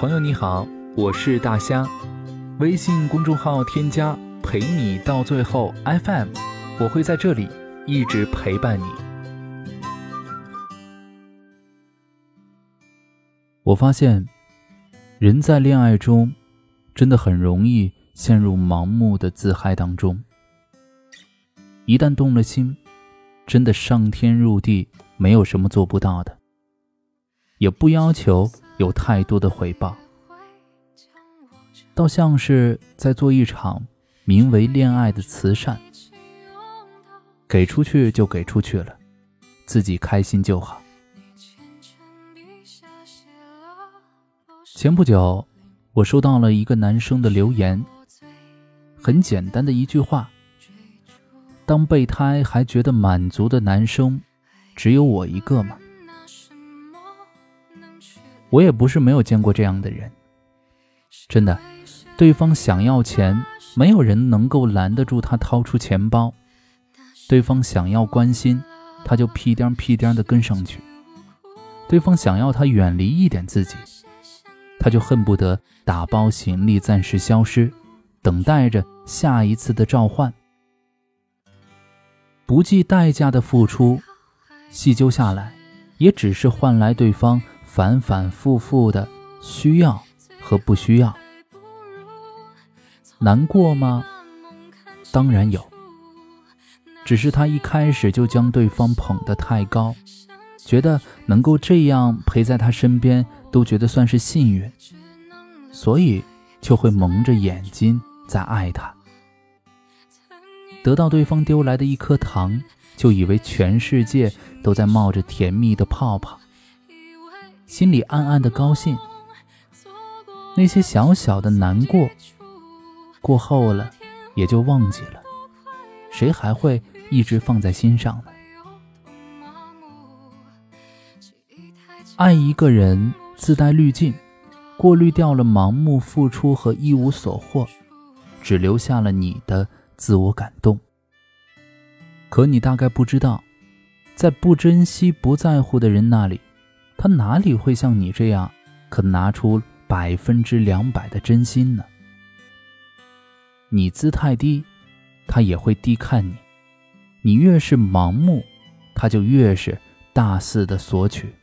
朋友你好，我是大虾，微信公众号添加陪你到最后 FM，我会在这里一直陪伴你。我发现，人在恋爱中，真的很容易陷入盲目的自嗨当中。一旦动了心，真的上天入地，没有什么做不到的，也不要求有太多的回报，倒像是在做一场名为恋爱的慈善，给出去就给出去了，自己开心就好。前不久，我收到了一个男生的留言，很简单的一句话。当备胎还觉得满足的男生，只有我一个吗？我也不是没有见过这样的人。真的，对方想要钱，没有人能够拦得住他掏出钱包；对方想要关心，他就屁颠屁颠的跟上去；对方想要他远离一点自己，他就恨不得打包行李暂时消失，等待着下一次的召唤。不计代价的付出，细究下来，也只是换来对方反反复复的需要和不需要。难过吗？当然有。只是他一开始就将对方捧得太高，觉得能够这样陪在他身边，都觉得算是幸运，所以就会蒙着眼睛在爱他。得到对方丢来的一颗糖，就以为全世界都在冒着甜蜜的泡泡，心里暗暗的高兴。那些小小的难过，过后了也就忘记了，谁还会一直放在心上呢？爱一个人自带滤镜，过滤掉了盲目付出和一无所获，只留下了你的。自我感动，可你大概不知道，在不珍惜、不在乎的人那里，他哪里会像你这样，可拿出百分之两百的真心呢？你姿态低，他也会低看你；你越是盲目，他就越是大肆的索取。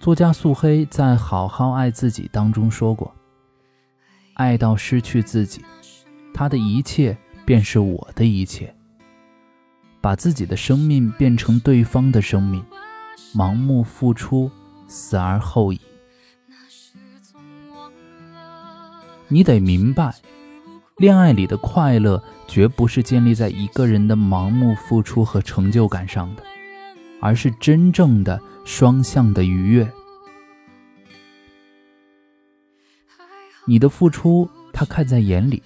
作家素黑在《好好爱自己》当中说过：“爱到失去自己。”他的一切便是我的一切，把自己的生命变成对方的生命，盲目付出，死而后已。你得明白，恋爱里的快乐绝不是建立在一个人的盲目付出和成就感上的，而是真正的双向的愉悦。你的付出，他看在眼里。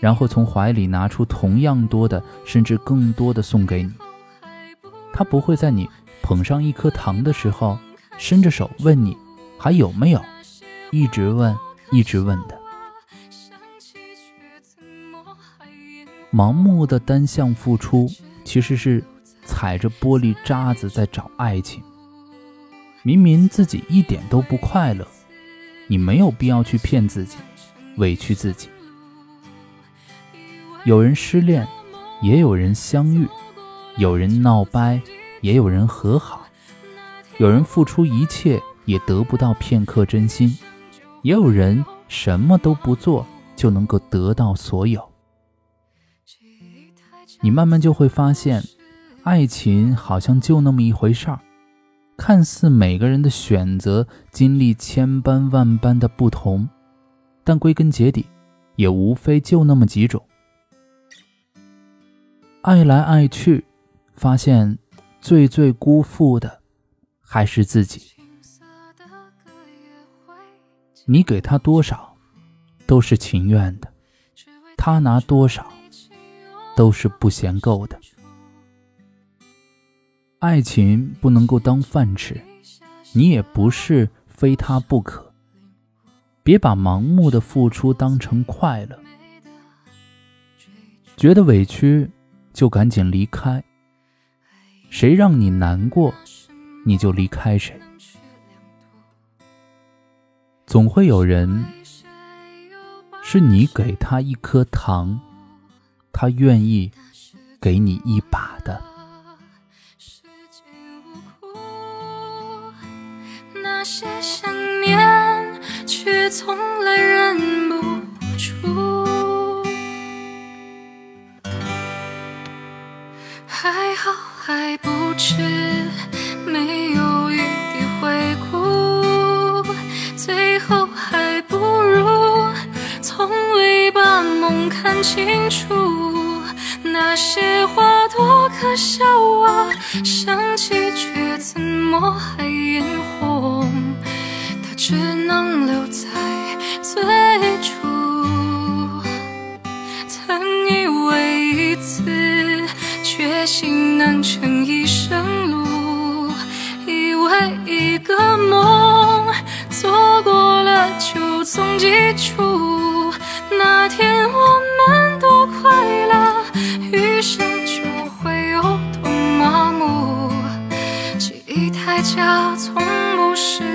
然后从怀里拿出同样多的，甚至更多的送给你。他不会在你捧上一颗糖的时候，伸着手问你还有没有，一直问，一直问的。盲目的单向付出，其实是踩着玻璃渣子在找爱情。明明自己一点都不快乐，你没有必要去骗自己，委屈自己。有人失恋，也有人相遇；有人闹掰，也有人和好；有人付出一切，也得不到片刻真心；也有人什么都不做，就能够得到所有。你慢慢就会发现，爱情好像就那么一回事儿。看似每个人的选择经历千般万般的不同，但归根结底，也无非就那么几种。爱来爱去，发现最最辜负的还是自己。你给他多少，都是情愿的；他拿多少，都是不嫌够的。爱情不能够当饭吃，你也不是非他不可。别把盲目的付出当成快乐，觉得委屈。就赶紧离开。谁让你难过，你就离开谁。总会有人，是你给他一颗糖，他愿意给你一把的。那些想念，却从来忍不住。还好还不知，没有余地回顾。最后还不如从未把梦看清楚。那些话多可笑啊，想起却怎么还眼红？它只能家从不是